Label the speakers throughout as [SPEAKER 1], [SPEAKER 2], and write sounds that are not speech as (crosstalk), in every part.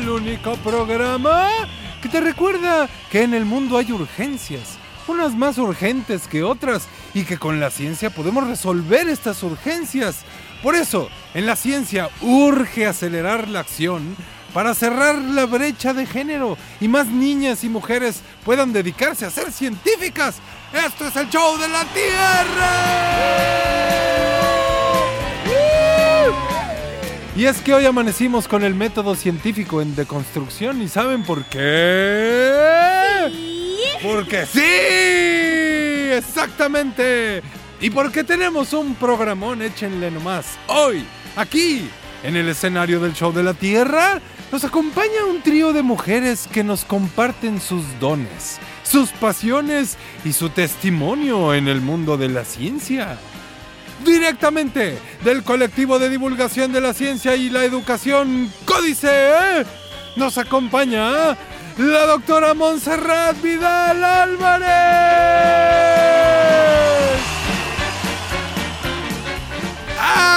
[SPEAKER 1] Al único programa que te recuerda que en el mundo hay urgencias, unas más urgentes que otras, y que con la ciencia podemos resolver estas urgencias. Por eso, en la ciencia urge acelerar la acción para cerrar la brecha de género y más niñas y mujeres puedan dedicarse a ser científicas. Esto es el show de la Tierra. Y es que hoy amanecimos con el método científico en deconstrucción y ¿saben por qué? Porque sí, exactamente. Y porque tenemos un programón, échenle nomás. Hoy, aquí, en el escenario del show de la Tierra, nos acompaña un trío de mujeres que nos comparten sus dones, sus pasiones y su testimonio en el mundo de la ciencia. Directamente del colectivo de divulgación de la ciencia y la educación Códice, nos acompaña la doctora Montserrat Vidal Álvarez.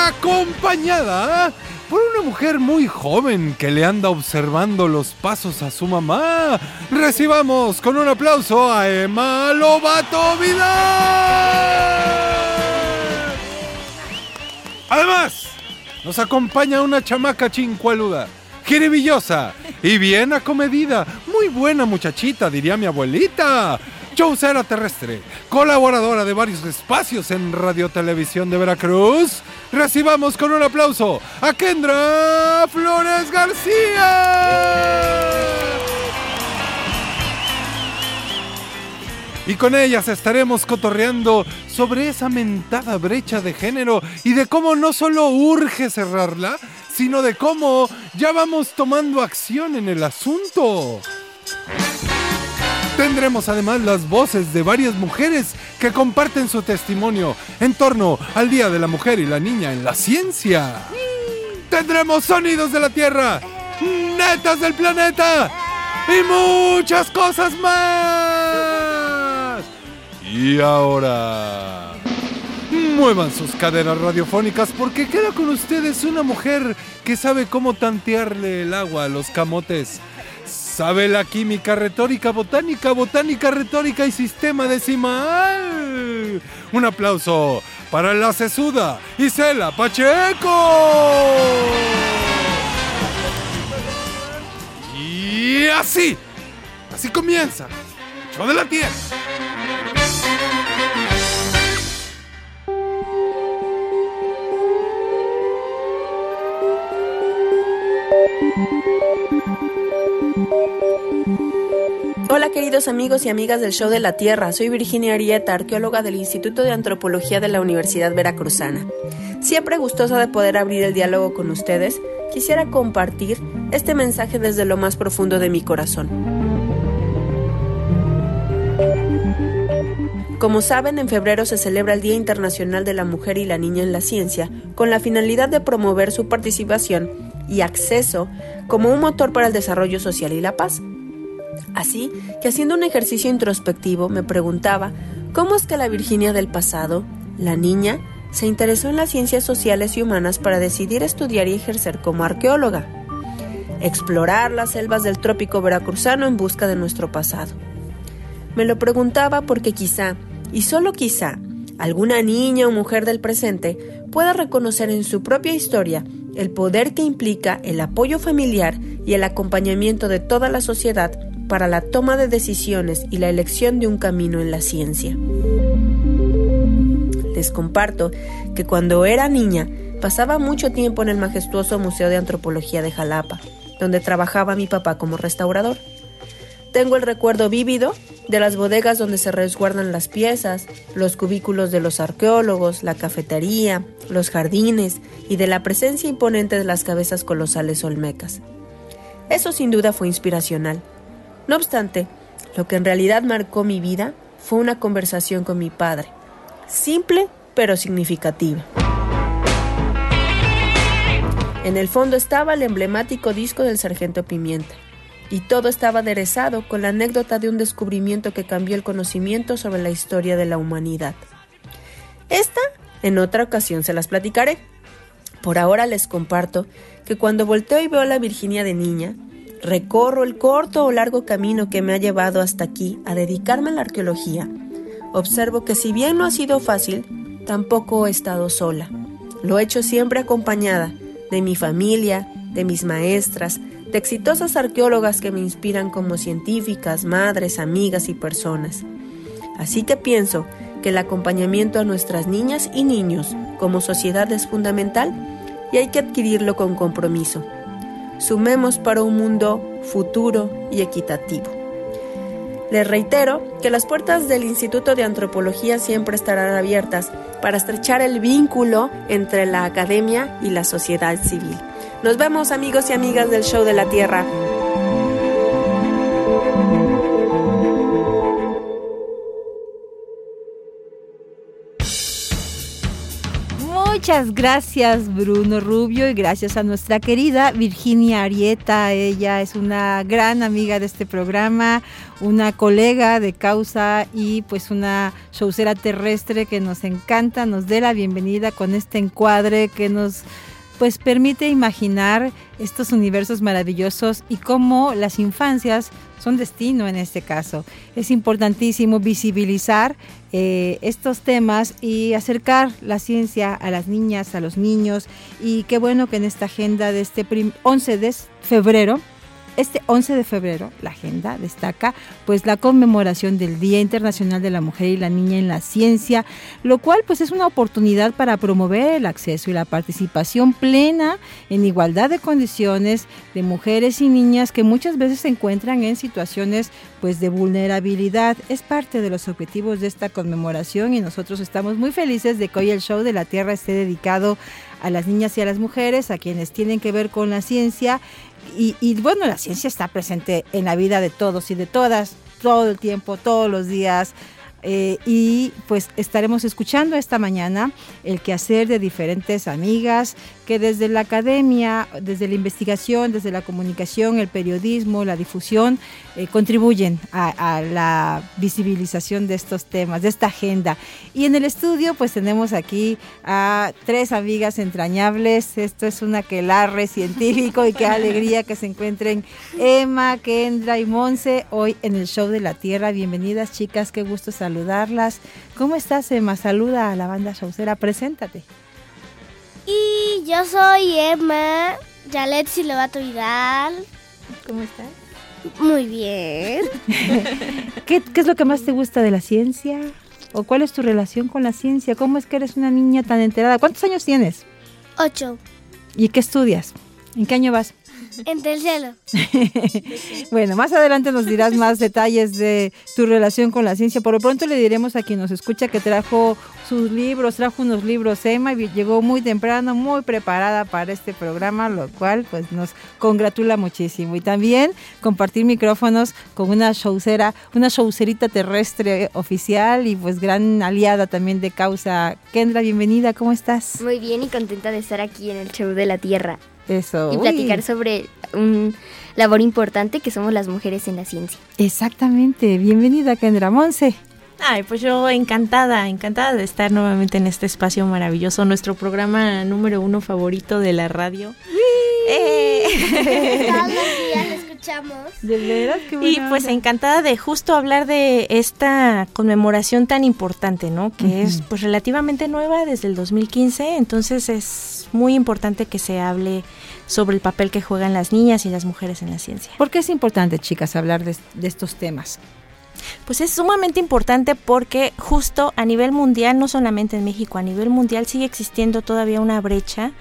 [SPEAKER 1] Acompañada por una mujer muy joven que le anda observando los pasos a su mamá. Recibamos con un aplauso a Emma Lobato Vidal. Además, nos acompaña una chamaca chincualuda, jiribillosa y bien acomedida. Muy buena muchachita, diría mi abuelita. Chaucera terrestre, colaboradora de varios espacios en Radio Televisión de Veracruz. Recibamos con un aplauso a Kendra Flores García. Y con ellas estaremos cotorreando sobre esa mentada brecha de género y de cómo no solo urge cerrarla, sino de cómo ya vamos tomando acción en el asunto. Tendremos además las voces de varias mujeres que comparten su testimonio en torno al Día de la Mujer y la Niña en la ciencia. Tendremos sonidos de la Tierra, netas del planeta y muchas cosas más. Y ahora... Muevan sus caderas radiofónicas porque queda con ustedes una mujer que sabe cómo tantearle el agua a los camotes. Sabe la química retórica, botánica, botánica retórica y sistema decimal. Un aplauso para la sesuda Isela Pacheco. Y así, así comienza show de la tierra.
[SPEAKER 2] Hola queridos amigos y amigas del Show de la Tierra, soy Virginia Arieta, arqueóloga del Instituto de Antropología de la Universidad Veracruzana. Siempre gustosa de poder abrir el diálogo con ustedes, quisiera compartir este mensaje desde lo más profundo de mi corazón. Como saben, en febrero se celebra el Día Internacional de la Mujer y la Niña en la Ciencia, con la finalidad de promover su participación y acceso como un motor para el desarrollo social y la paz. Así que haciendo un ejercicio introspectivo me preguntaba cómo es que la Virginia del pasado, la niña, se interesó en las ciencias sociales y humanas para decidir estudiar y ejercer como arqueóloga. Explorar las selvas del trópico veracruzano en busca de nuestro pasado. Me lo preguntaba porque quizá, y solo quizá, alguna niña o mujer del presente pueda reconocer en su propia historia el poder que implica el apoyo familiar y el acompañamiento de toda la sociedad para la toma de decisiones y la elección de un camino en la ciencia. Les comparto que cuando era niña pasaba mucho tiempo en el majestuoso Museo de Antropología de Jalapa, donde trabajaba mi papá como restaurador. Tengo el recuerdo vívido de las bodegas donde se resguardan las piezas, los cubículos de los arqueólogos, la cafetería, los jardines y de la presencia imponente de las cabezas colosales olmecas. Eso sin duda fue inspiracional. No obstante, lo que en realidad marcó mi vida fue una conversación con mi padre, simple pero significativa. En el fondo estaba el emblemático disco del Sargento Pimienta, y todo estaba aderezado con la anécdota de un descubrimiento que cambió el conocimiento sobre la historia de la humanidad. Esta, en otra ocasión se las platicaré. Por ahora les comparto que cuando volteo y veo a la Virginia de niña, recorro el corto o largo camino que me ha llevado hasta aquí a dedicarme a la arqueología, observo que si bien no ha sido fácil, tampoco he estado sola. Lo he hecho siempre acompañada de mi familia, de mis maestras, de exitosas arqueólogas que me inspiran como científicas, madres, amigas y personas. Así que pienso que el acompañamiento a nuestras niñas y niños como sociedad es fundamental y hay que adquirirlo con compromiso. Sumemos para un mundo futuro y equitativo. Les reitero que las puertas del Instituto de Antropología siempre estarán abiertas para estrechar el vínculo entre la academia y la sociedad civil. Nos vemos amigos y amigas del Show de la Tierra.
[SPEAKER 3] Muchas gracias Bruno Rubio y gracias a nuestra querida Virginia Arieta. Ella es una gran amiga de este programa, una colega de causa y pues una showcera terrestre que nos encanta, nos dé la bienvenida con este encuadre que nos pues permite imaginar estos universos maravillosos y cómo las infancias son destino en este caso. Es importantísimo visibilizar eh, estos temas y acercar la ciencia a las niñas, a los niños y qué bueno que en esta agenda de este 11 de febrero este 11 de febrero, la agenda destaca pues la conmemoración del Día Internacional de la Mujer y la Niña en la Ciencia, lo cual pues es una oportunidad para promover el acceso y la participación plena en igualdad de condiciones de mujeres y niñas que muchas veces se encuentran en situaciones pues de vulnerabilidad. Es parte de los objetivos de esta conmemoración y nosotros estamos muy felices de que hoy el show de la Tierra esté dedicado a las niñas y a las mujeres, a quienes tienen que ver con la ciencia y, bueno, la ciencia está presente en la vida de todos y de todas, todo el tiempo, todos los días. Eh, y pues estaremos escuchando esta mañana el quehacer de diferentes amigas que desde la academia, desde la investigación, desde la comunicación, el periodismo, la difusión, eh, contribuyen a, la visibilización de estos temas, de esta agenda. Y en el estudio pues tenemos aquí a tres amigas entrañables. Esto es un aquelarre científico y qué alegría que se encuentren Emma, Kendra y Monse hoy en el Show de la Tierra. Bienvenidas chicas, qué gusto saludarlas. ¿Cómo estás Emma? Saluda a la banda showcera, preséntate.
[SPEAKER 4] Y yo soy Emma Yalet Lobato Vidal.
[SPEAKER 3] ¿Cómo estás?
[SPEAKER 4] Muy bien. (laughs)
[SPEAKER 3] ¿Qué, ¿Qué, es lo que más te gusta de la ciencia? ¿O cuál es tu relación con la ciencia? ¿Cómo es que eres una niña tan enterada? ¿Cuántos años tienes?
[SPEAKER 4] Ocho.
[SPEAKER 3] ¿Y qué estudias? ¿En qué año vas?
[SPEAKER 4] En cielo. (laughs)
[SPEAKER 3] bueno, más adelante nos dirás más detalles de tu relación con la ciencia. Por lo pronto le diremos a quien nos escucha que trajo sus libros, trajo unos libros Emma y llegó muy temprano, muy preparada para este programa, lo cual pues nos congratula muchísimo. Y también compartir micrófonos con una showcera, una showcerita terrestre oficial y pues gran aliada también de causa. Kendra, bienvenida, ¿cómo estás?
[SPEAKER 5] Muy bien y contenta de estar aquí en el show de la Tierra.
[SPEAKER 3] Eso.
[SPEAKER 5] Y platicar sobre un labor importante que somos las mujeres en la ciencia.
[SPEAKER 3] Exactamente. Bienvenida, Kendra Monse.
[SPEAKER 6] Ay, pues yo encantada, encantada de estar nuevamente en este espacio maravilloso, nuestro programa número uno favorito de la radio.
[SPEAKER 4] Eh. Todos los días escuchamos.
[SPEAKER 3] De veras, qué
[SPEAKER 6] Y pues encantada de justo hablar de esta conmemoración tan importante, ¿no? Que es pues relativamente nueva desde el 2015, entonces es muy importante que se hable sobre el papel que juegan las niñas y las mujeres en la ciencia.
[SPEAKER 3] ¿Por qué es importante, chicas, hablar de, de estos temas?
[SPEAKER 6] Pues es sumamente importante porque justo a nivel mundial, no solamente en México, a nivel mundial sigue existiendo todavía una brecha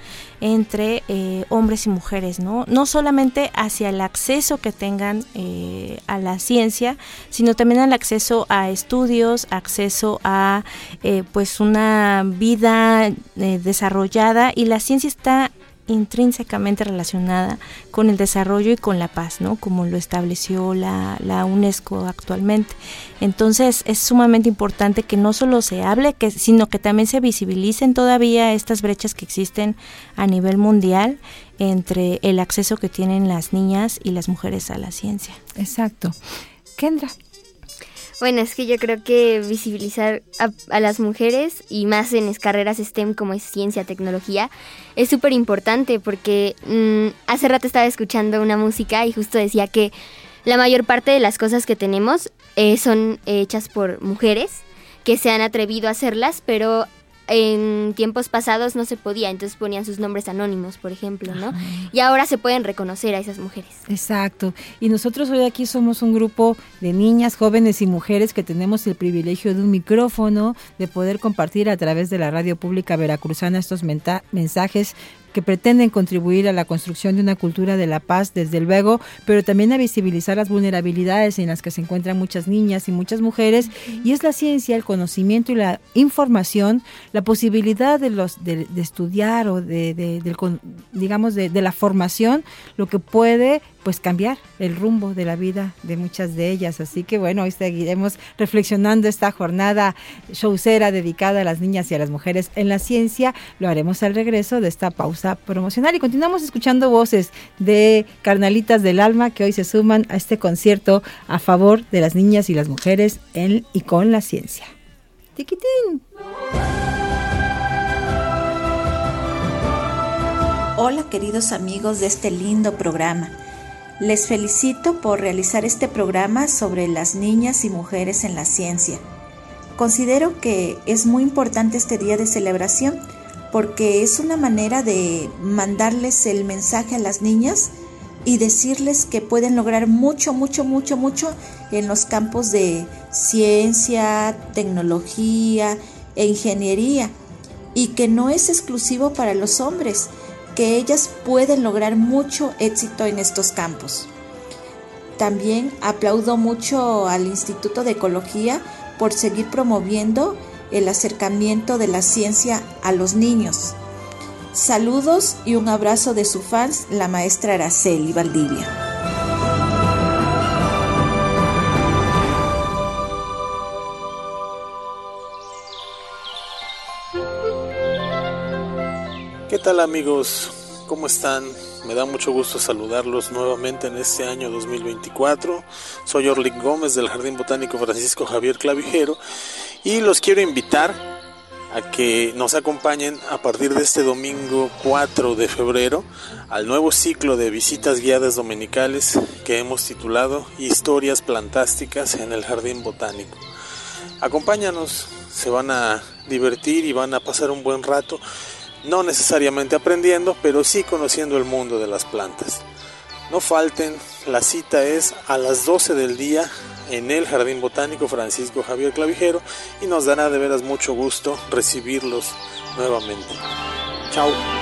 [SPEAKER 6] entre eh, hombres y mujeres, ¿no? No solamente hacia el acceso que tengan eh, a la ciencia, sino también al acceso a estudios, acceso a eh, pues una vida desarrollada y la ciencia está intrínsecamente relacionada con el desarrollo y con la paz, ¿no? Como lo estableció la, la, UNESCO actualmente. Entonces es sumamente importante que no solo se hable, que, sino que también se visibilicen todavía estas brechas que existen a nivel mundial entre el acceso que tienen las niñas y las mujeres a la ciencia.
[SPEAKER 3] Exacto. Kendra.
[SPEAKER 5] Bueno, es que yo creo que visibilizar a, las mujeres y más en las carreras STEM como es ciencia, tecnología, es súper importante porque mm, hace rato estaba escuchando una música y justo decía que la mayor parte de las cosas que tenemos eh, son hechas por mujeres que se han atrevido a hacerlas, pero en tiempos pasados no se podía, entonces ponían sus nombres anónimos, por ejemplo, ¿no? Y ahora se pueden reconocer a esas mujeres.
[SPEAKER 3] Exacto. Y nosotros hoy aquí somos un grupo de niñas, jóvenes y mujeres que tenemos el privilegio de un micrófono, de poder compartir a través de la radio pública veracruzana estos mensajes que pretenden contribuir a la construcción de una cultura de la paz, desde luego, pero también a visibilizar las vulnerabilidades en las que se encuentran muchas niñas y muchas mujeres. Y es la ciencia, el conocimiento y la información, la posibilidad de los de, estudiar o de, de digamos de, la formación, lo que puede pues cambiar el rumbo de la vida de muchas de ellas. Así que bueno, hoy seguiremos reflexionando esta jornada showcera dedicada a las niñas y a las mujeres en la ciencia. Lo haremos al regreso de esta pausa promocional y continuamos escuchando voces de carnalitas del alma que hoy se suman a este concierto a favor de las niñas y las mujeres en y con la ciencia. Tiquitín.
[SPEAKER 7] Hola queridos amigos de este lindo programa. Les felicito por realizar este programa sobre las niñas y mujeres en la ciencia. Considero que es muy importante este día de celebración porque es una manera de mandarles el mensaje a las niñas y decirles que pueden lograr mucho, mucho, mucho, mucho en los campos de ciencia, tecnología e ingeniería y que no es exclusivo para los hombres, que ellas pueden lograr mucho éxito en estos campos. También aplaudo mucho al Instituto de Ecología por seguir promoviendo el acercamiento de la ciencia a los niños. Saludos y un abrazo de su fans, la maestra Araceli Valdivia.
[SPEAKER 8] Tal amigos? ¿Cómo están? Me da mucho gusto saludarlos nuevamente en este año 2024. Soy Orlin Gómez del Jardín Botánico Francisco Javier Clavijero y los quiero invitar a que nos acompañen a partir de este domingo 4 de febrero al nuevo ciclo de visitas guiadas dominicales que hemos titulado Historias Plantásticas en el Jardín Botánico. Acompáñanos, se van a divertir y van a pasar un buen rato no necesariamente aprendiendo, pero sí conociendo el mundo de las plantas. No falten, la cita es a las 12 del día en el Jardín Botánico Francisco Javier Clavijero y nos dará de veras mucho gusto recibirlos nuevamente. Chao.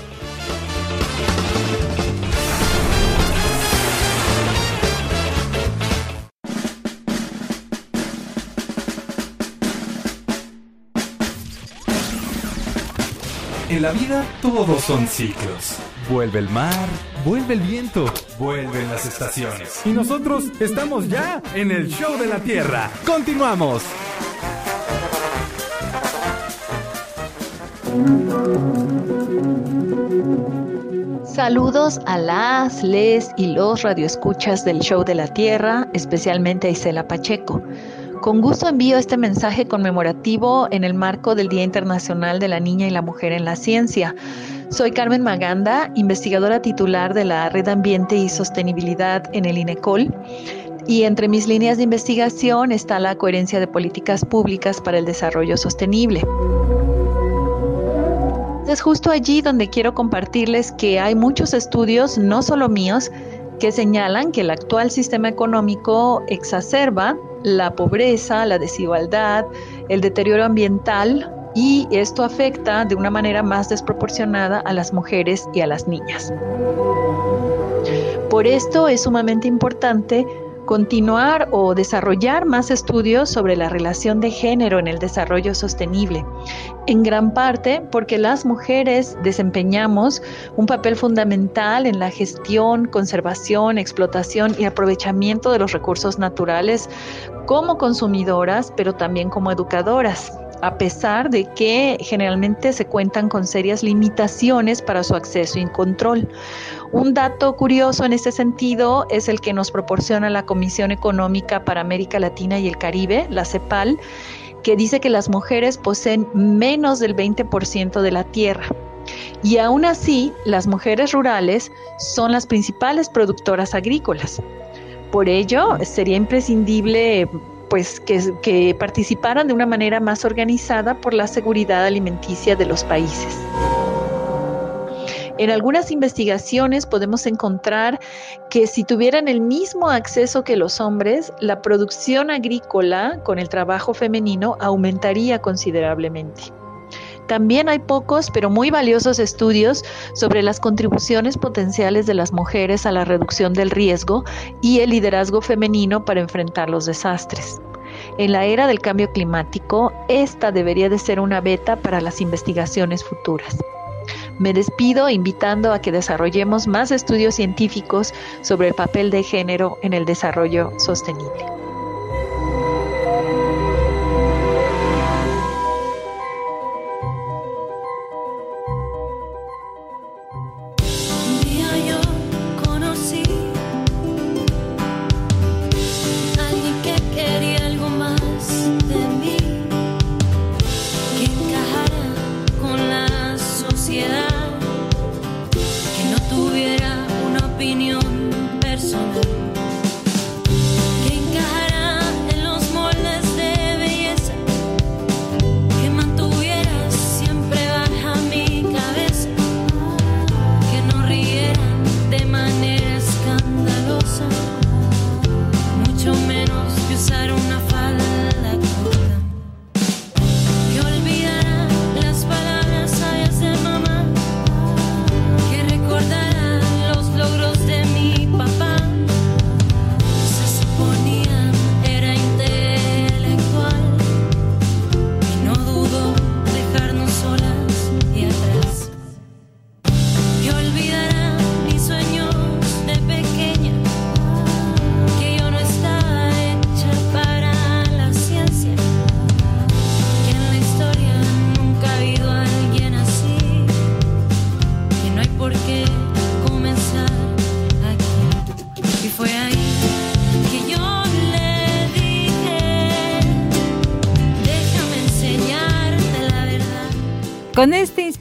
[SPEAKER 9] En la vida todos son ciclos. Vuelve el mar, vuelve el viento, vuelven las estaciones. Y nosotros estamos ya en el show de la Tierra. Continuamos.
[SPEAKER 10] Saludos a las, les y los radioescuchas del show de la Tierra, especialmente a Isela Pacheco. Con gusto envío este mensaje conmemorativo en el marco del Día Internacional de la Niña y la Mujer en la Ciencia. Soy Carmen Maganda, investigadora titular de la Red Ambiente y Sostenibilidad en el INECOL. Y entre mis líneas de investigación está la coherencia de políticas públicas para el desarrollo sostenible. Es justo allí donde quiero compartirles que hay muchos estudios, no solo míos, que señalan que el actual sistema económico exacerba la pobreza, la desigualdad, el deterioro ambiental y esto afecta de una manera más desproporcionada a las mujeres y a las niñas. Por esto es sumamente importante continuar o desarrollar más estudios sobre la relación de género en el desarrollo sostenible, en gran parte porque las mujeres desempeñamos un papel fundamental en la gestión, conservación, explotación y aprovechamiento de los recursos naturales como consumidoras, pero también como educadoras a pesar de que generalmente se cuentan con serias limitaciones para su acceso y control. Un dato curioso en este sentido es el que nos proporciona la Comisión Económica para América Latina y el Caribe, la CEPAL, que dice que las mujeres poseen menos del 20% de la tierra. Y aún así, las mujeres rurales son las principales productoras agrícolas. Por ello, sería imprescindible pues que, que participaran de una manera más organizada por la seguridad alimenticia de los países. En algunas investigaciones podemos encontrar que si tuvieran el mismo acceso que los hombres, la producción agrícola con el trabajo femenino aumentaría considerablemente. También hay pocos, pero muy valiosos estudios sobre las contribuciones potenciales de las mujeres a la reducción del riesgo y el liderazgo femenino para enfrentar los desastres. En la era del cambio climático, esta debería de ser una beta para las investigaciones futuras. Me despido invitando a que desarrollemos más estudios científicos sobre el papel de género en el desarrollo sostenible.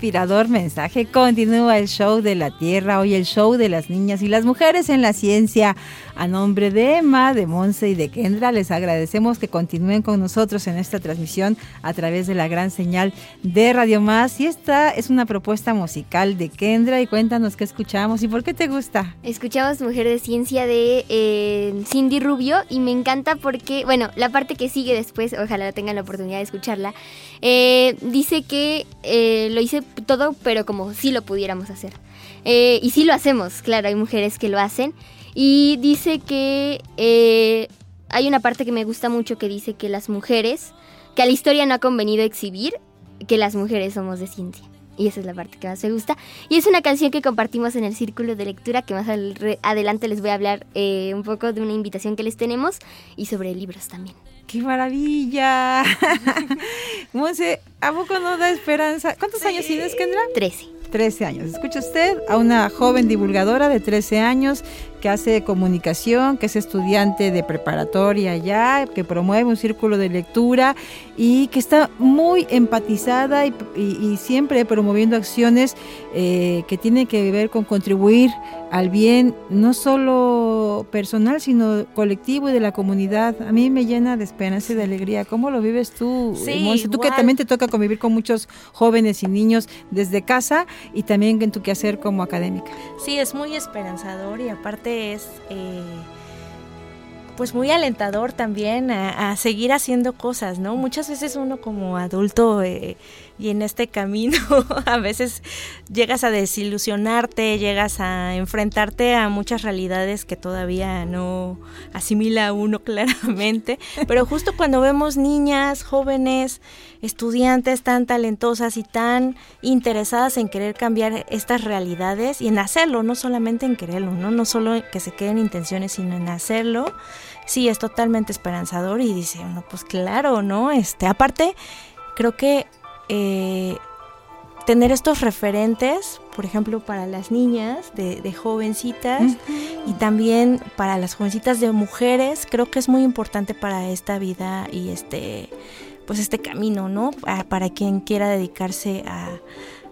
[SPEAKER 3] Inspirador mensaje continúa el show de la Tierra, hoy el show de las niñas y las mujeres en la ciencia. A nombre de Emma, de Monse y de Kendra, les agradecemos que continúen con nosotros en esta transmisión a través de la gran señal de Radio Más. Y esta es una propuesta musical de Kendra y cuéntanos qué escuchamos y por qué te gusta.
[SPEAKER 5] Escuchamos Mujer de Ciencia de eh, Cindy Rubio y me encanta porque, bueno, la parte que sigue después, ojalá tengan la oportunidad de escucharla, eh, dice que eh, lo hice todo, pero como si lo pudiéramos hacer. y sí lo hacemos, claro, hay mujeres que lo hacen. Y dice que eh, hay una parte que me gusta mucho que dice que las mujeres, que a la historia no ha convenido exhibir que las mujeres somos de ciencia. Y esa es la parte que más me gusta. Y es una canción que compartimos en el círculo de lectura, que más adelante les voy a hablar eh, un poco de una invitación que les tenemos y sobre libros también.
[SPEAKER 3] ¡Qué maravilla! (laughs) Monse, ¿a poco no da esperanza? ¿Cuántos años tienes, Kendra?
[SPEAKER 5] Trece.
[SPEAKER 3] 13 años. Escucha usted a una joven divulgadora de 13 años que hace comunicación, que es estudiante de preparatoria ya, que promueve un círculo de lectura y que está muy empatizada y, siempre promoviendo acciones eh, que tienen que ver con contribuir al bien no solo personal, sino colectivo y de la comunidad. A mí me llena de esperanza y de alegría. ¿Cómo lo vives tú, sí, Tú que también te toca convivir con muchos jóvenes y niños desde casa y también en tu quehacer como académica.
[SPEAKER 6] Sí, es muy esperanzador y aparte es... Eh, pues muy alentador también a, seguir haciendo cosas, ¿no? Muchas veces uno como adulto eh, y en este camino (laughs) a veces llegas a desilusionarte, llegas a enfrentarte a muchas realidades que todavía no asimila uno (laughs) claramente, pero justo cuando vemos niñas, jóvenes, estudiantes tan talentosas y tan interesadas en querer cambiar estas realidades y en hacerlo, no solamente en quererlo, no, no solo que se queden intenciones, sino en hacerlo, sí es totalmente esperanzador y dice uno, pues claro, ¿no? Este, aparte, creo que eh, tener estos referentes, por ejemplo, para las niñas de, jovencitas y también para las jovencitas de mujeres, creo que es muy importante para esta vida y este, pues este camino, ¿no? para quien quiera dedicarse a,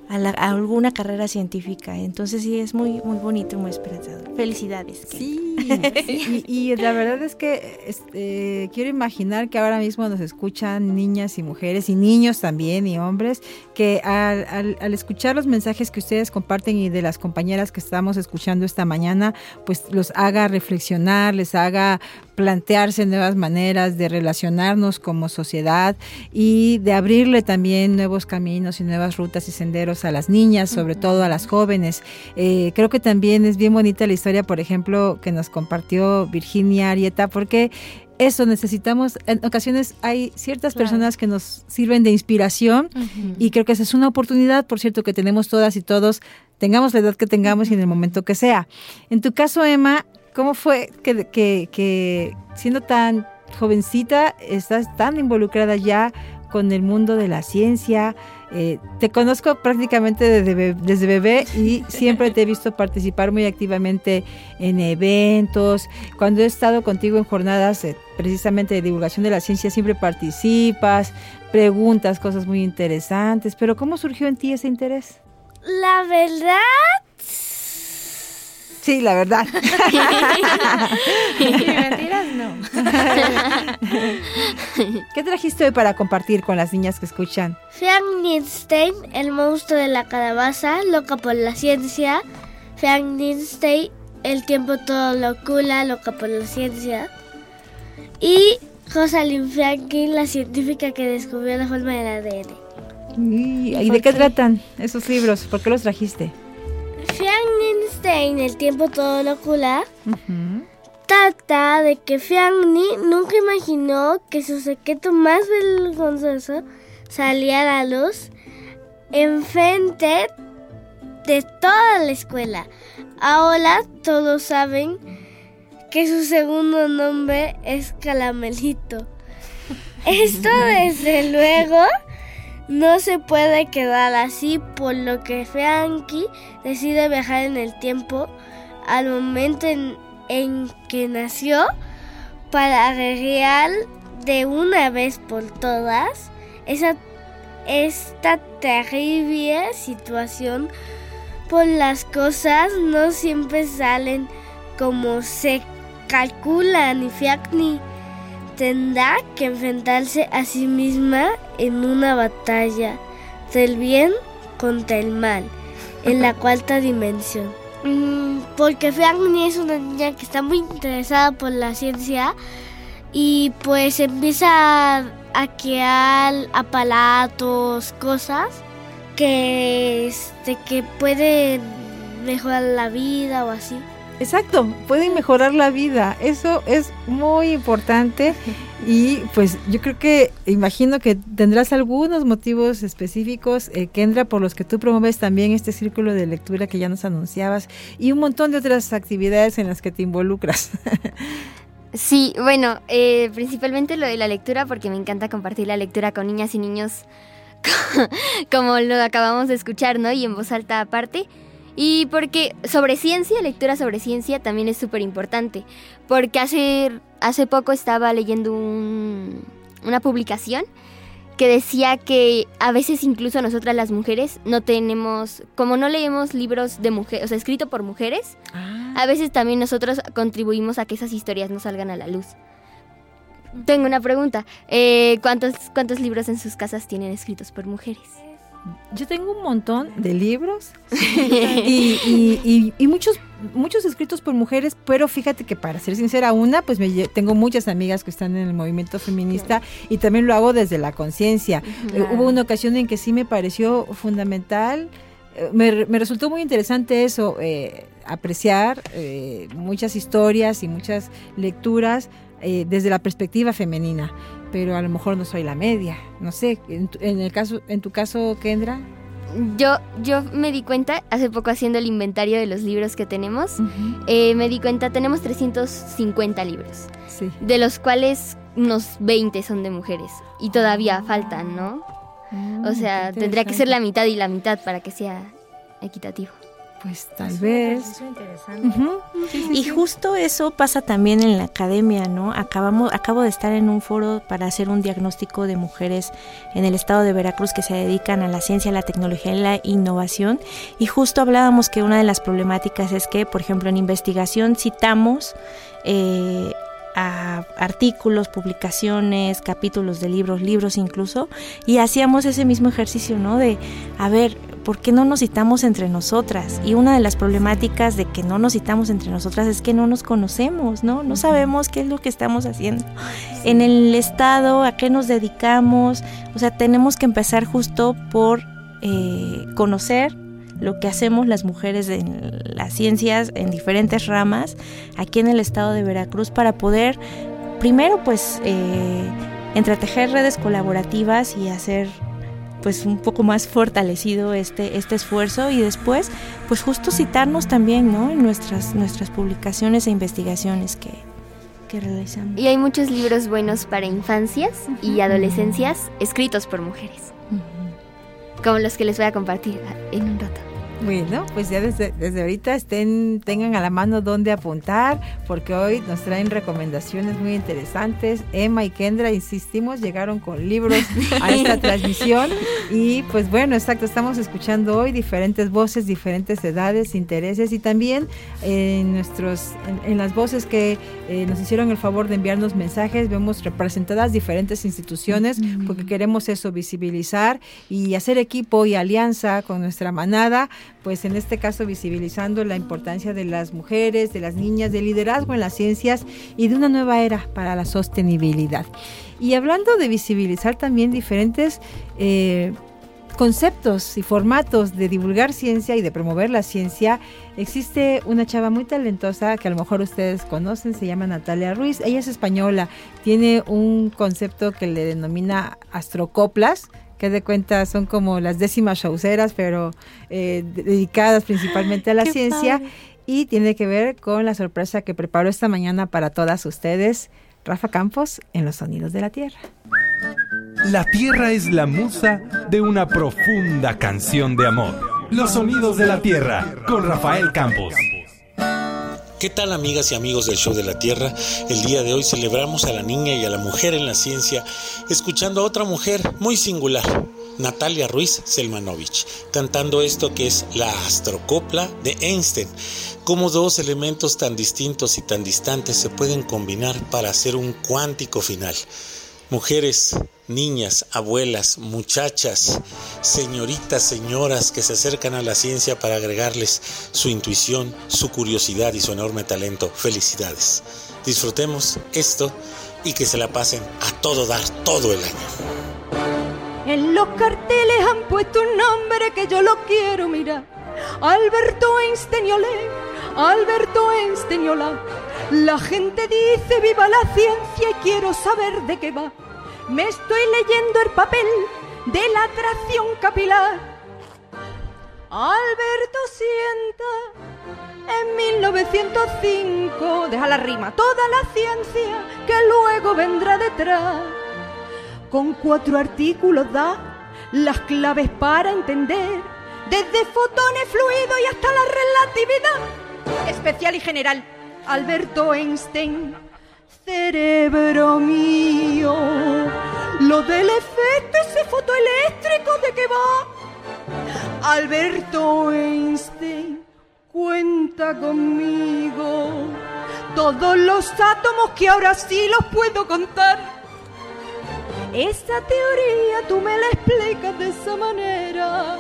[SPEAKER 6] a, alguna carrera científica. Entonces sí, es muy, muy bonito y muy esperanzador. Felicidades.
[SPEAKER 3] Sí, (laughs) y, la verdad es que este, quiero imaginar que ahora mismo nos escuchan niñas y mujeres y niños también y hombres que al, al, escuchar los mensajes que ustedes comparten y de las compañeras que estamos escuchando esta mañana, pues los haga reflexionar, les haga plantearse nuevas maneras de relacionarnos como sociedad y de abrirle también nuevos caminos y nuevas rutas y senderos a las niñas, sobre todo a las jóvenes. Eh, creo que también es bien bonita la historia, por ejemplo, que nos compartió Virginia Arieta, porque eso necesitamos, en ocasiones hay ciertas personas que nos sirven de inspiración y creo que esa es una oportunidad, por cierto, que tenemos todas y todos, tengamos la edad que tengamos y en el momento que sea. En tu caso, Emma, ¿Cómo fue que, que, siendo tan jovencita estás tan involucrada ya con el mundo de la ciencia? Eh, te conozco prácticamente desde, desde, bebé y siempre te he visto participar muy activamente en eventos. Cuando he estado contigo en jornadas eh, precisamente de divulgación de la ciencia, siempre participas, preguntas cosas muy interesantes. Pero ¿cómo surgió en ti ese interés?
[SPEAKER 4] La verdad,
[SPEAKER 3] Sí, la verdad. (laughs)
[SPEAKER 6] mentiras no. (laughs)
[SPEAKER 3] ¿Qué trajiste hoy para compartir con las niñas que escuchan?
[SPEAKER 4] Frankenstein, el monstruo de la calabaza, loca por la ciencia. Frankenstein, el tiempo todo lo cula, loca por la ciencia. Y Rosalind Franklin, la científica que descubrió la forma del ADN.
[SPEAKER 3] ¿Y de qué tratan esos libros? ¿Por qué los trajiste?
[SPEAKER 4] Frankenstein, el tiempo todo lo ocular, trata de que Franny nunca imaginó que su secreto más vergonzoso salía a la luz enfrente de toda la escuela. Ahora todos saben que su segundo nombre es Calamelito. (laughs) Esto desde luego no se puede quedar así, por lo que Frankie decide viajar en el tiempo al momento en, que nació para arreglar de una vez por todas esa, esta terrible situación, por las cosas no siempre salen como se calculan y Frankie tendrá que enfrentarse a sí misma en una batalla del bien contra el mal en la cuarta dimensión. Mm, porque Franny es una niña que está muy interesada por la ciencia y pues empieza a crear aparatos, cosas que, este, que pueden mejorar la vida o así.
[SPEAKER 3] Exacto, pueden mejorar la vida. Eso es muy importante y pues yo creo que imagino que tendrás algunos motivos específicos, eh, Kendra, por los que tú promueves también este círculo de lectura que ya nos anunciabas y un montón de otras actividades en las que te involucras. (laughs)
[SPEAKER 5] Sí, bueno, eh, principalmente lo de la lectura porque me encanta compartir la lectura con niñas y niños (laughs) como lo acabamos de escuchar, ¿no? Y en voz alta aparte. Y porque sobre ciencia, lectura sobre ciencia también es súper importante. Porque hace, hace poco estaba leyendo un, una publicación que decía que a veces incluso nosotras las mujeres no tenemos, como no leemos libros de mujeres, o sea, escrito por mujeres,
[SPEAKER 6] Ah.
[SPEAKER 5] a veces también nosotros contribuimos a que esas historias no salgan a la luz. Tengo una pregunta. eh, ¿cuántos, ¿Cuántos libros en sus casas tienen escritos por mujeres?
[SPEAKER 3] Yo tengo un montón de libros y, y- y- y muchos muchos escritos por mujeres, pero fíjate que para ser sincera, una, pues me tengo muchas amigas que están en el movimiento feminista y también lo hago desde la conciencia. Eh, hubo una ocasión en que sí me pareció fundamental, eh, me, re- me resultó muy interesante eso, eh, apreciar eh, muchas historias y muchas lecturas eh, desde la perspectiva femenina, pero a lo mejor no soy la media, no sé, en, tu- en el caso, en tu caso, Kendra.
[SPEAKER 5] Yo, yo me di cuenta, hace poco haciendo el inventario de los libros que tenemos, eh, me di cuenta, tenemos 350 libros,
[SPEAKER 3] Sí.
[SPEAKER 5] de los cuales unos 20 son de mujeres y todavía faltan, ¿no? O sea, tendría que ser la mitad y la mitad para que sea equitativo.
[SPEAKER 3] Pues tal vez. Ujú.
[SPEAKER 6] Y justo eso pasa también en la academia, ¿no? Acabamos, acabo de estar en un foro para hacer un diagnóstico de mujeres en el estado de Veracruz que se dedican a la ciencia, la tecnología y la innovación. Y justo hablábamos que una de las problemáticas es que, por ejemplo, en investigación citamos eh, a artículos, publicaciones, capítulos de libros, libros incluso, y hacíamos ese mismo ejercicio, ¿no? De, a ver, ¿por qué no nos citamos entre nosotras? Y una de las problemáticas de que no nos citamos entre nosotras es que no nos conocemos, ¿no? No sabemos qué es lo que estamos haciendo. En el Estado, a qué nos dedicamos, o sea, tenemos que empezar justo por eh, conocer lo que hacemos las mujeres en las ciencias en diferentes ramas aquí en el estado de Veracruz para poder primero pues eh, entretejer redes colaborativas y hacer pues un poco más fortalecido este, este esfuerzo y después pues justo citarnos también ¿no? en nuestras, nuestras publicaciones e investigaciones que, que realizamos.
[SPEAKER 5] Y hay muchos libros buenos para infancias y adolescencias escritos por mujeres, como los que les voy a compartir en un rato.
[SPEAKER 3] Bueno, pues ya desde, desde ahorita estén, tengan a la mano dónde apuntar, porque hoy nos traen recomendaciones muy interesantes. Emma y Kendra, insistimos, llegaron con libros a esta (laughs) transmisión. Y pues bueno, exacto, estamos escuchando hoy diferentes voces, diferentes edades, intereses y también en nuestros, en, en las voces que eh, nos hicieron el favor de enviarnos mensajes, vemos representadas diferentes instituciones, porque queremos eso, visibilizar y hacer equipo y alianza con nuestra manada pues en este caso visibilizando la importancia de las mujeres, de las niñas, de liderazgo en las ciencias y de una nueva era para la sostenibilidad. Y hablando de visibilizar también diferentes eh, conceptos y formatos de divulgar ciencia y de promover la ciencia, existe una chava muy talentosa que a lo mejor ustedes conocen, se llama Natalia Ruiz, ella es española, tiene un concepto que le denomina astrocoplas, que de cuenta son como las décimas showceras, pero eh, dedicadas principalmente a la
[SPEAKER 6] Qué
[SPEAKER 3] ciencia.
[SPEAKER 6] padre.
[SPEAKER 3] Y tiene que ver con la sorpresa que preparó esta mañana para todas ustedes, Rafa Campos, en los sonidos de la Tierra.
[SPEAKER 9] La Tierra es la musa de una profunda canción de amor. Los sonidos de la Tierra con Rafael Campos.
[SPEAKER 11] ¿Qué tal amigas y amigos del Show de la Tierra? El día de hoy celebramos a la niña y a la mujer en la ciencia, escuchando a otra mujer muy singular, Natalia Ruiz Selmanovich, cantando esto que es la astrocopla de Einstein. Cómo dos elementos tan distintos y tan distantes se pueden combinar para hacer un cuántico final. Mujeres, niñas, abuelas, muchachas, señoritas, señoras que se acercan a la ciencia para agregarles su intuición, su curiosidad y su enorme talento. Felicidades. Disfrutemos esto y que se la pasen a todo dar todo el año.
[SPEAKER 12] En los carteles han puesto un nombre que yo lo quiero mirar. Alberto Einstein y Alberto Einstein y. La gente dice viva la ciencia y quiero saber de qué va. Me estoy leyendo el papel de la atracción capilar. Alberto sienta en 1905, deja la rima, toda la ciencia que luego vendrá detrás. Con cuatro artículos da las claves para entender desde fotones, fluidos y hasta la relatividad especial y general. Alberto Einstein, cerebro mío, lo del efecto ese fotoeléctrico de qué va. Alberto Einstein, cuenta conmigo. Todos los átomos que ahora sí los puedo contar. Esa teoría tú me la explicas de esa manera,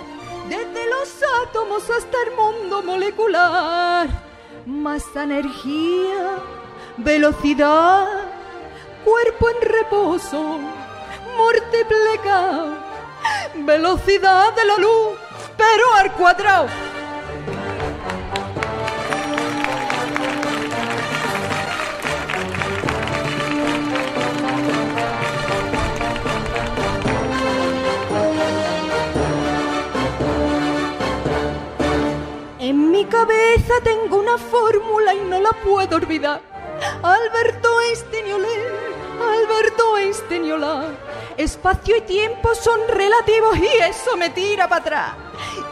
[SPEAKER 12] desde los átomos hasta el mundo molecular. Masa, energía, velocidad, cuerpo en reposo, multiplicado, velocidad de la luz, pero al cuadrado. Cabeza tengo una fórmula y no la puedo olvidar. Alberto Einstein y Olé, Alberto Einstein y Olá. Espacio y tiempo son relativos y eso me tira para atrás.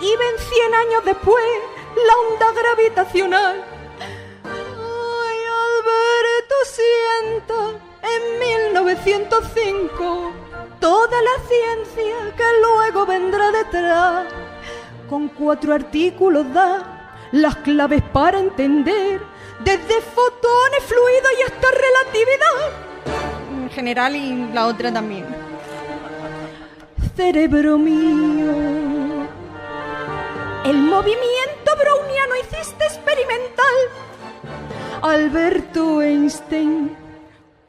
[SPEAKER 12] Y ven 100 años después la onda gravitacional. Ay, Alberto sienta en 1905 toda la ciencia que luego vendrá detrás con cuatro artículos da las claves para entender desde fotones, fluidos y hasta relatividad. En general y la otra también. Cerebro mío, el movimiento browniano hiciste experimental. Alberto Einstein,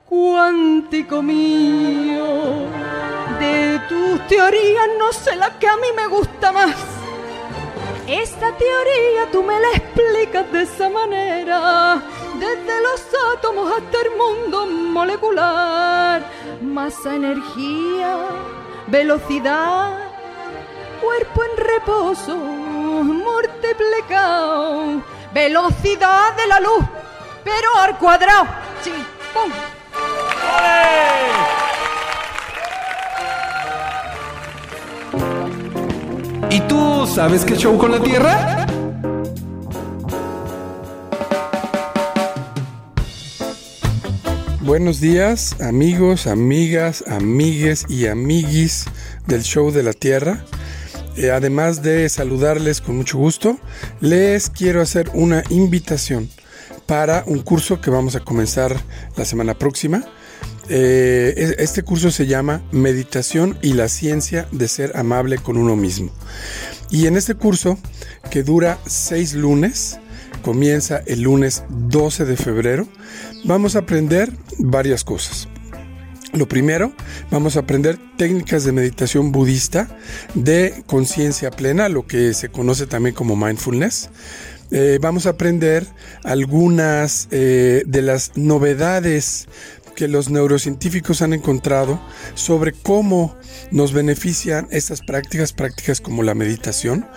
[SPEAKER 12] cuántico mío, de tus teorías no sé la que a mí me gusta más. Esta teoría tú me la explicas de esa manera, desde los átomos hasta el mundo molecular. Masa, energía, velocidad, cuerpo en reposo, multiplicado, velocidad de la luz, pero al cuadrado. Sí, ¡pum!
[SPEAKER 9] ¿Y tú sabes qué show con la Tierra?
[SPEAKER 13] Buenos días, amigos, amigas, amigues y amiguis del show de la Tierra. Eh, además de saludarles con mucho gusto, les quiero hacer una invitación para un curso que vamos a comenzar la semana próxima. Eh, es- este curso se llama Meditación y la ciencia de ser amable con uno mismo. Y en este curso, que dura seis lunes, comienza el lunes 12 de febrero, vamos a aprender varias cosas. Lo primero, vamos a aprender técnicas de meditación budista de conciencia plena, lo que se conoce también como mindfulness. Eh, vamos a aprender algunas eh, de las novedades que los neurocientíficos han encontrado sobre cómo nos benefician estas prácticas, prácticas como la meditación,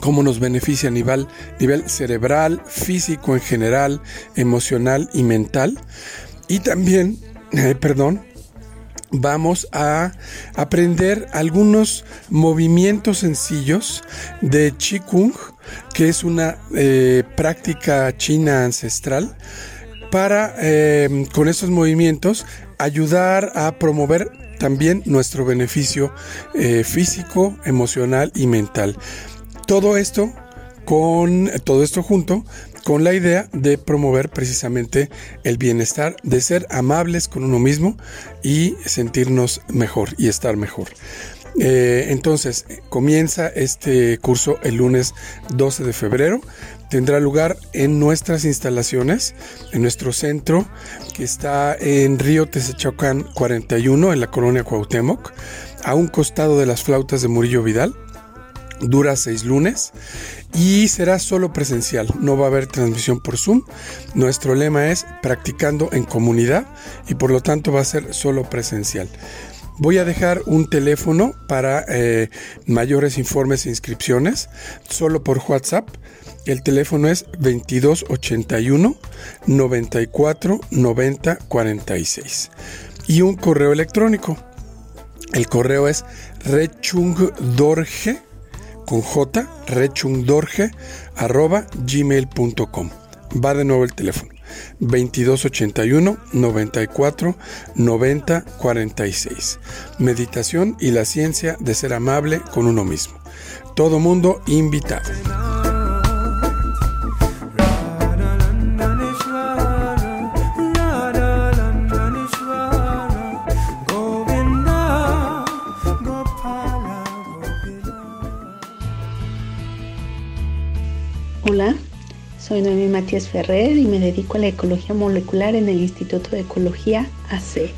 [SPEAKER 13] cómo nos beneficia a nivel, nivel cerebral, físico en general, emocional y mental. Y también, (laughs) eh, perdón, vamos a aprender algunos movimientos sencillos de Qigong, que es una eh, práctica china ancestral, para eh, con estos movimientos ayudar a promover también nuestro beneficio eh, físico, emocional y mental. Todo esto con todo esto junto con la idea de promover precisamente el bienestar, de ser amables con uno mismo y sentirnos mejor y estar mejor. Eh, entonces, comienza este curso el lunes 12 de febrero. Tendrá lugar en nuestras instalaciones, en nuestro centro, que está en Río Tesechocán 41, en la colonia Cuauhtémoc, a un costado de las flautas de Murillo Vidal dura seis lunes y será solo presencial, no va a haber transmisión por Zoom. Nuestro lema es practicando en comunidad y por lo tanto va a ser solo presencial. Voy a dejar un teléfono para eh, mayores informes e inscripciones, solo por WhatsApp. El teléfono es 2281 94 90 46 y un correo electrónico. El correo es rechungdorge con J, rechungdorje, arroba gmail.com. Va de nuevo el teléfono. 2281 94 90 46. Meditación y la ciencia de ser amable con uno mismo. Todo mundo invitado.
[SPEAKER 14] Soy Noemí Matías Ferrer y me dedico a la ecología molecular en el Instituto de Ecología AC.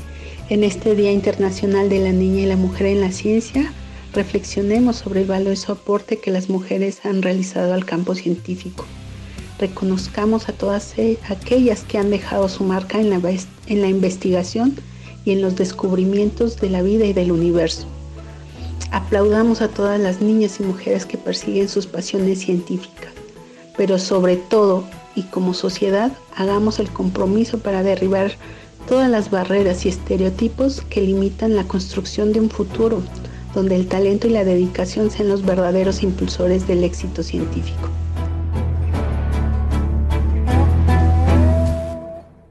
[SPEAKER 14] En este Día Internacional de la Niña y la Mujer en la Ciencia, reflexionemos sobre el valioso aporte que las mujeres han realizado al campo científico. Reconozcamos a todas e, aquellas que han dejado su marca en la investigación y en los descubrimientos de la vida y del universo. Aplaudamos a todas las niñas y mujeres que persiguen sus pasiones científicas pero sobre todo y como sociedad hagamos el compromiso para derribar todas las barreras y estereotipos que limitan la construcción de un futuro donde el talento y la dedicación sean los verdaderos impulsores del éxito científico.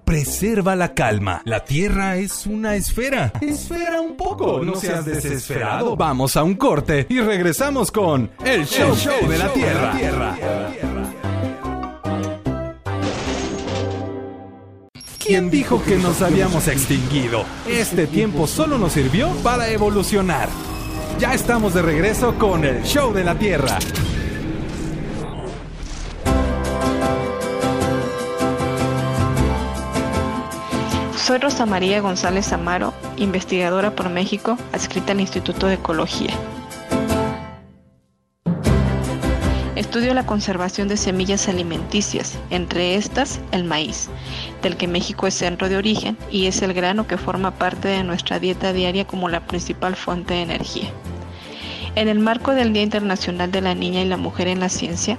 [SPEAKER 9] Preserva la calma. La Tierra es una esfera. Esfera un poco. No seas desesperado. Vamos a un corte y regresamos con El Show, de, la tierra. ¿Quién dijo que nos habíamos extinguido? Este tiempo solo nos sirvió para evolucionar. Ya estamos de regreso con el Show de la Tierra.
[SPEAKER 15] Soy Rosa María González Amaro, investigadora por México, adscrita al Instituto de Ecología. Estudio la conservación de semillas alimenticias, entre estas el maíz, del que México es centro de origen y es el grano que forma parte de nuestra dieta diaria como la principal fuente de energía. En el marco del Día Internacional de la Niña y la Mujer en la Ciencia,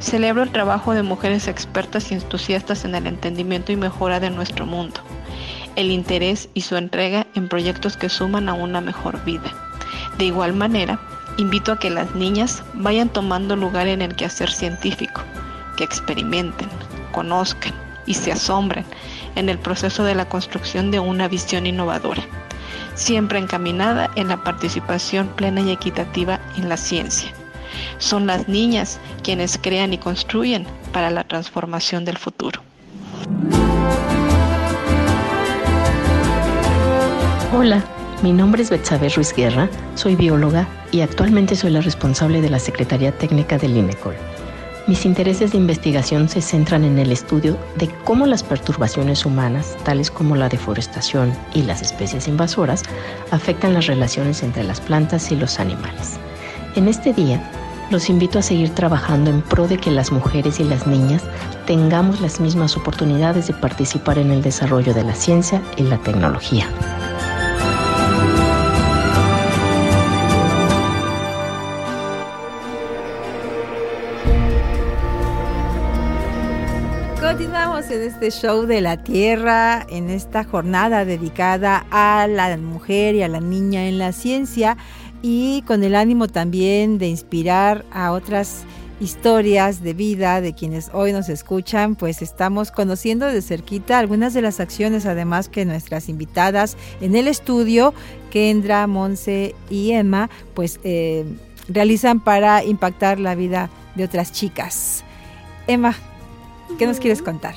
[SPEAKER 15] celebro el trabajo de mujeres expertas y entusiastas en el entendimiento y mejora de nuestro mundo, el interés y su entrega en proyectos que suman a una mejor vida. De igual manera, invito a que las niñas vayan tomando lugar en el quehacer científico, que experimenten, conozcan y se asombren en el proceso de la construcción de una visión innovadora, siempre encaminada en la participación plena y equitativa en la ciencia. Son las niñas quienes crean y construyen para la transformación del futuro.
[SPEAKER 16] Hola, mi nombre es Betsabe Ruiz Guerra, soy bióloga y actualmente soy la responsable de la Secretaría Técnica del INECOL. Mis intereses de investigación se centran en el estudio de cómo las perturbaciones humanas, tales como la deforestación y las especies invasoras, afectan las relaciones entre las plantas y los animales. En este día, los invito a seguir trabajando en pro de que las mujeres y las niñas tengamos las mismas oportunidades de participar en el desarrollo de la ciencia y la tecnología.
[SPEAKER 3] En este show de la Tierra, en esta jornada dedicada a la mujer y a la niña en la ciencia y con el ánimo también de inspirar a otras historias de vida de quienes hoy nos escuchan, pues estamos conociendo de cerquita algunas de las acciones además que nuestras invitadas en el estudio, Kendra, Monse y Emma, pues eh, realizan para impactar la vida de otras chicas. Emma, ¿Qué nos quieres contar?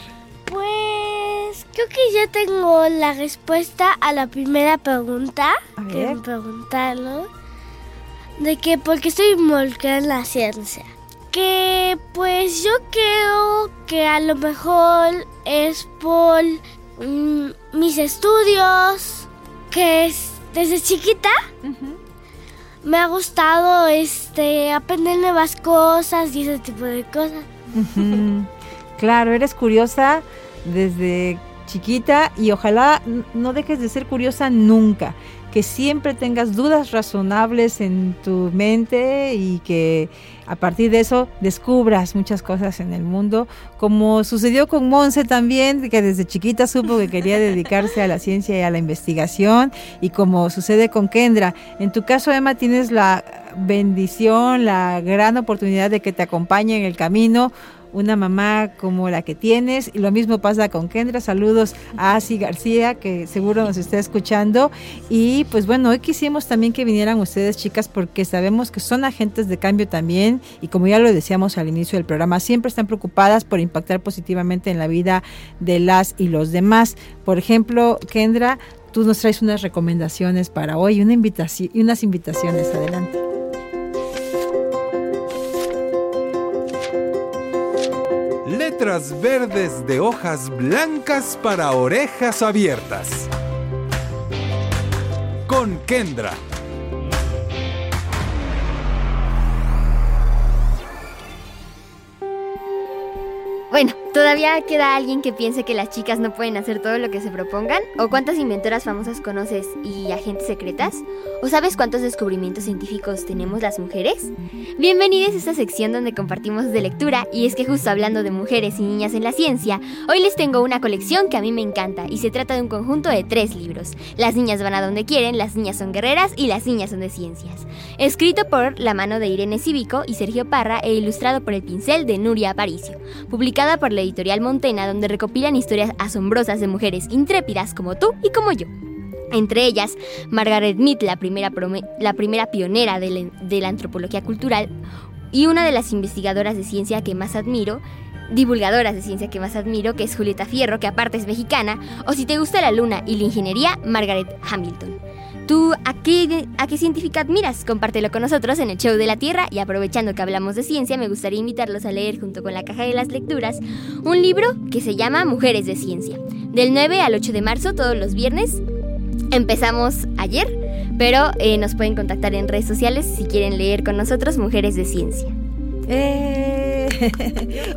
[SPEAKER 4] Creo que ya tengo la respuesta a la primera pregunta
[SPEAKER 3] A
[SPEAKER 4] que me preguntaron. De que por qué estoy involucrada en la ciencia. Que pues yo creo que a lo mejor es por mm, mis estudios. Que es desde chiquita me ha gustado este aprender nuevas cosas y ese tipo de cosas.
[SPEAKER 3] Claro, eres curiosa desde chiquita y ojalá no dejes de ser curiosa nunca. que siempre tengas dudas razonables en tu mente y que a partir de eso descubras muchas cosas en el mundo, como sucedió con Monse también, que desde chiquita supo que quería (laughs) dedicarse a la ciencia y a la investigación, y como sucede con Kendra. En tu caso, Emma, tienes la bendición, la gran oportunidad de que te acompañe en el camino una mamá como la que tienes. Y lo mismo pasa con Kendra. Saludos a Asi García, que seguro nos está escuchando. Y pues bueno, hoy quisimos también que vinieran ustedes, chicas, porque sabemos que son agentes de cambio también. Y como ya lo decíamos al inicio del programa, siempre están preocupadas por impactar positivamente en la vida de las y los demás. Por ejemplo, Kendra, tú nos traes unas recomendaciones para hoy, una invitación y unas invitaciones. Adelante.
[SPEAKER 9] Verdes de hojas blancas para orejas abiertas. Con Kendra.
[SPEAKER 5] Bueno, ¿todavía queda alguien que piense que las chicas no pueden hacer todo lo que se propongan? ¿O cuántas inventoras famosas conoces y agentes secretas? ¿O sabes cuántos descubrimientos científicos tenemos las mujeres? Bienvenidos a esta sección donde compartimos de lectura y es que justo hablando de mujeres y niñas en la ciencia, hoy les tengo una colección que a mí me encanta y se trata de un conjunto de tres libros. Las niñas van a donde quieren, las niñas son guerreras y las niñas son de ciencias. Escrito por la mano de Irene Cívico y Sergio Parra e ilustrado por el pincel de Nuria Aparicio. Publicado por la editorial Montena, donde recopilan historias asombrosas de mujeres intrépidas como tú y como yo. Entre ellas, Margaret Mead, la primera, la primera pionera de la, de la antropología cultural y una de las investigadoras de ciencia que más admiro, divulgadoras de ciencia que más admiro, que es Julieta Fierro, que aparte es mexicana, o si te gusta la luna y la ingeniería, Margaret Hamilton. ¿Tú a qué, a científica admiras? Compártelo con nosotros en el show de la Tierra y aprovechando que hablamos de ciencia, me gustaría invitarlos a leer junto con la caja de las lecturas un libro que se llama Mujeres de Ciencia. Del 9 al 8 de marzo, todos los viernes. Empezamos ayer, pero eh, nos pueden contactar en redes sociales si quieren leer con nosotros Mujeres de Ciencia.
[SPEAKER 3] Eh,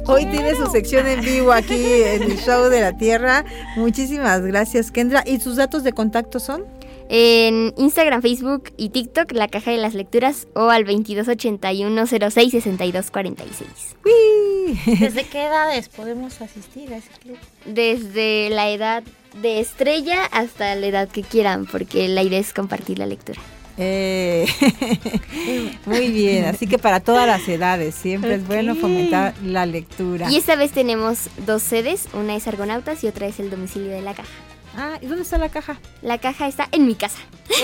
[SPEAKER 3] (laughs) hoy tiene su sección en vivo aquí en el show de la Tierra. Muchísimas gracias, Kendra. ¿Y sus datos de contacto son?
[SPEAKER 5] En Instagram, Facebook y TikTok, la caja de las lecturas o al 2281 06 62 46.
[SPEAKER 6] ¿Desde qué edades podemos asistir a ese club?
[SPEAKER 5] Desde la edad de estrella hasta la edad que quieran, porque la idea es compartir la lectura.
[SPEAKER 3] Eh, (laughs) muy bien, así que para todas las edades siempre es bueno fomentar la lectura.
[SPEAKER 5] Y esta vez tenemos dos sedes, una es Argonautas y otra es el domicilio de la caja.
[SPEAKER 3] Ah, ¿y dónde está la caja?
[SPEAKER 5] La caja está en mi casa. (laughs)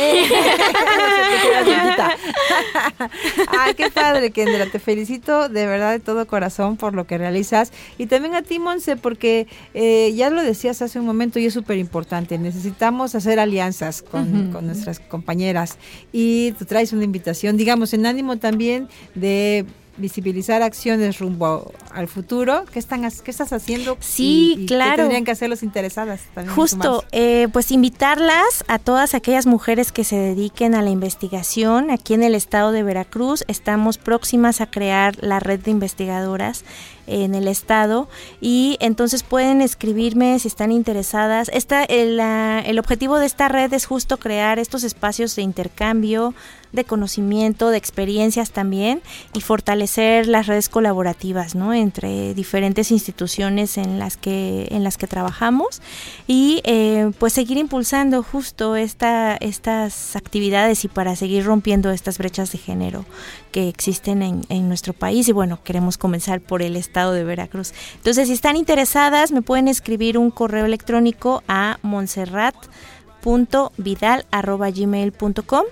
[SPEAKER 3] Ay, qué padre, Kendra. Te felicito de verdad de todo corazón por lo que realizas. Y también a ti, Monse, porque eh, ya lo decías hace un momento y es súper importante. Necesitamos hacer alianzas con, con nuestras compañeras. Y tú traes una invitación, digamos, en ánimo también de visibilizar acciones rumbo al futuro. ¿Qué, están, qué estás haciendo?
[SPEAKER 6] Sí, claro. ¿Qué
[SPEAKER 3] tendrían que hacer los interesadas?
[SPEAKER 6] Justo, eh, pues invitarlas a todas aquellas mujeres que se dediquen a la investigación. Aquí en el estado de Veracruz estamos próximas a crear la red de investigadoras en el estado y entonces pueden escribirme si están interesadas. Esta, el, el objetivo de esta red es justo crear estos espacios de intercambio, de conocimiento, de experiencias también y fortalecer las redes colaborativas, ¿no? Entre diferentes instituciones en las que en las que trabajamos y eh, pues seguir impulsando justo esta estas actividades y para seguir rompiendo estas brechas de género que existen en, en nuestro país y bueno queremos comenzar por el estado de Veracruz. Entonces si están interesadas me pueden escribir un correo electrónico a Montserrat gmail.com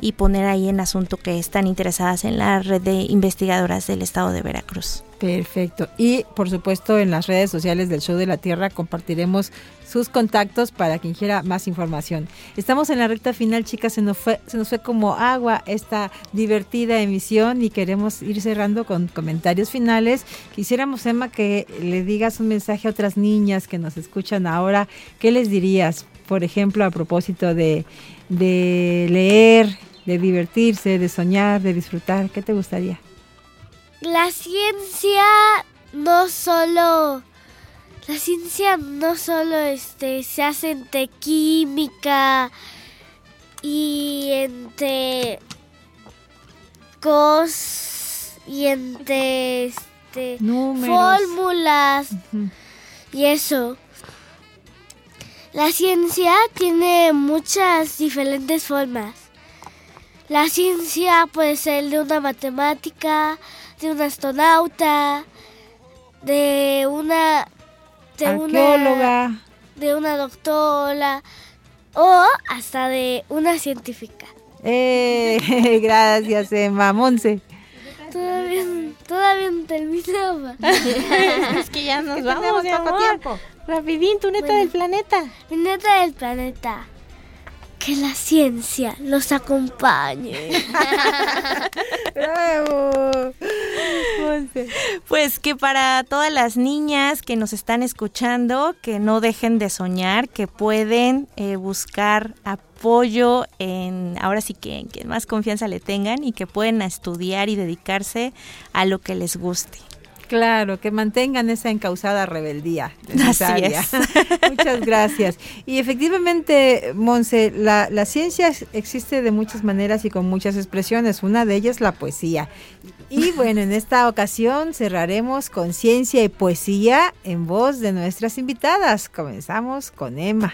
[SPEAKER 6] y poner ahí en asunto que están interesadas en la red de investigadoras del estado de Veracruz.
[SPEAKER 3] Perfecto. Y por supuesto en las redes sociales del Show de la Tierra compartiremos sus contactos para quien quiera más información. Estamos en la recta final, chicas, se nos fue, se nos fue como agua esta divertida emisión y queremos ir cerrando con comentarios finales. Quisiéramos, Emma, que le digas un mensaje a otras niñas que nos escuchan ahora. ¿Qué les dirías? Por ejemplo, a propósito de, leer, de divertirse, de soñar, de disfrutar? ¿Qué te gustaría?
[SPEAKER 4] La ciencia no solo la ciencia no solo este se hace entre química y entre cos y entre este, fórmulas y eso. La ciencia tiene muchas diferentes formas. La ciencia puede ser de una matemática, de un astronauta, de una de
[SPEAKER 3] Arqueóloga.
[SPEAKER 4] una de una doctora o hasta de una científica.
[SPEAKER 3] Eh, (laughs) gracias, Emma. Monse.
[SPEAKER 4] Todavía, todavía no terminaba. (laughs)
[SPEAKER 6] es que ya nos vamos, amor.
[SPEAKER 4] tiempo.
[SPEAKER 6] Rapidín, tu neta
[SPEAKER 4] Bueno.
[SPEAKER 6] del planeta.
[SPEAKER 4] Mi neta del planeta. Que la ciencia los acompañe. (laughs)
[SPEAKER 3] ¡Bravo!
[SPEAKER 6] Pues que para todas las niñas que nos están escuchando, que no dejen de soñar, que pueden eh, buscar apoyo en, ahora sí que en quien más confianza le tengan y que pueden estudiar y dedicarse a lo que les guste.
[SPEAKER 3] Claro, que mantengan esa encausada rebeldía necesaria.
[SPEAKER 6] es. (laughs)
[SPEAKER 3] Muchas gracias. Y efectivamente, Monse, la, la ciencia existe de muchas maneras y con muchas expresiones. Una de ellas la poesía. Y bueno, en esta ocasión cerraremos con ciencia y poesía en voz de nuestras invitadas. Comenzamos con Emma.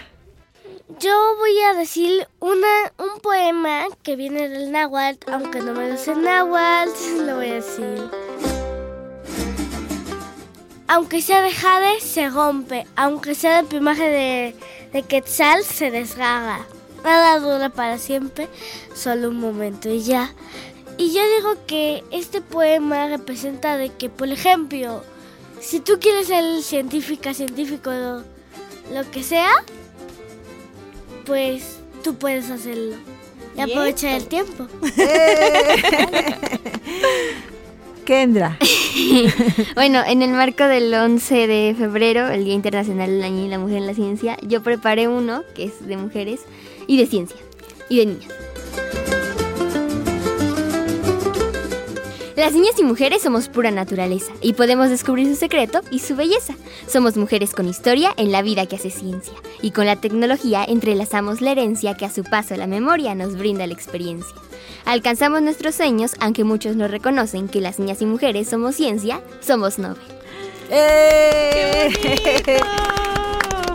[SPEAKER 4] Yo voy a decir una, un poema que viene del náhuatl, aunque no me lo sé náhuatl, (laughs) lo voy a decir. Aunque sea de jade, se rompe. Aunque sea de plumaje de, de quetzal, se desgaga. Nada dura para siempre, solo un momento y ya. Y yo digo que este poema representa de que, por ejemplo, si tú quieres ser científica, científico, lo, lo que sea, pues tú puedes hacerlo. Y
[SPEAKER 5] Bien.
[SPEAKER 4] aprovechar el tiempo. (laughs) (laughs)
[SPEAKER 3] Kendra. (laughs)
[SPEAKER 5] bueno, en el marco del 11 de febrero, el Día Internacional del Año y la Mujer en la Ciencia, yo preparé uno que es de mujeres y de ciencia y de niñas. Las niñas y mujeres somos pura naturaleza y podemos descubrir su secreto y su belleza. Somos mujeres con historia en la vida que hace ciencia y con la tecnología entrelazamos la herencia que a su paso la memoria nos brinda la experiencia. Alcanzamos nuestros sueños, aunque muchos no reconocen que las niñas y mujeres somos ciencia, somos Nobel.
[SPEAKER 3] ¡Eh!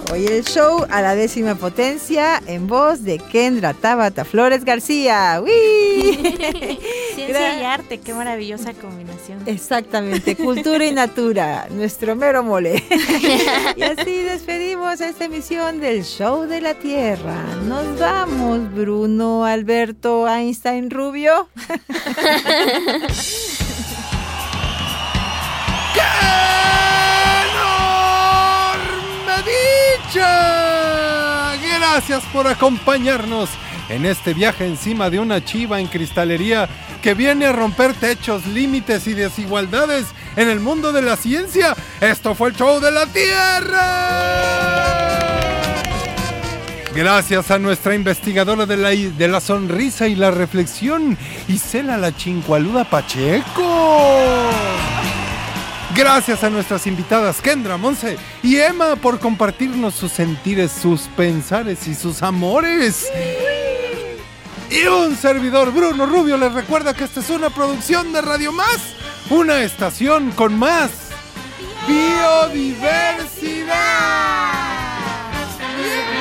[SPEAKER 3] Hoy el show a la décima potencia en voz de Kendra Tabata Flores García. ¡Uy! (laughs)
[SPEAKER 6] Ciencia y arte, qué maravillosa combinación.
[SPEAKER 3] Exactamente, cultura y natura, (laughs) nuestro mero mole. (laughs) y así despedimos esta emisión del Show de la Tierra. Nos vamos, Bruno, Alberto, Einstein, Rubio. (laughs)
[SPEAKER 1] ¡Enorme dicha! Gracias por acompañarnos en este viaje encima de una chiva en cristalería que viene a romper techos, límites y desigualdades en el mundo de la ciencia. Esto fue el show de la Tierra. Gracias a nuestra investigadora de la, de la sonrisa y la reflexión, Isela la Chincualuda Pacheco. Gracias a nuestras invitadas Kendra, Monse y Emma por compartirnos sus sentires, sus pensares y sus amores y un servidor Bruno Rubio les recuerda que esta es una producción de Radio Más, una estación con más biodiversidad. biodiversidad.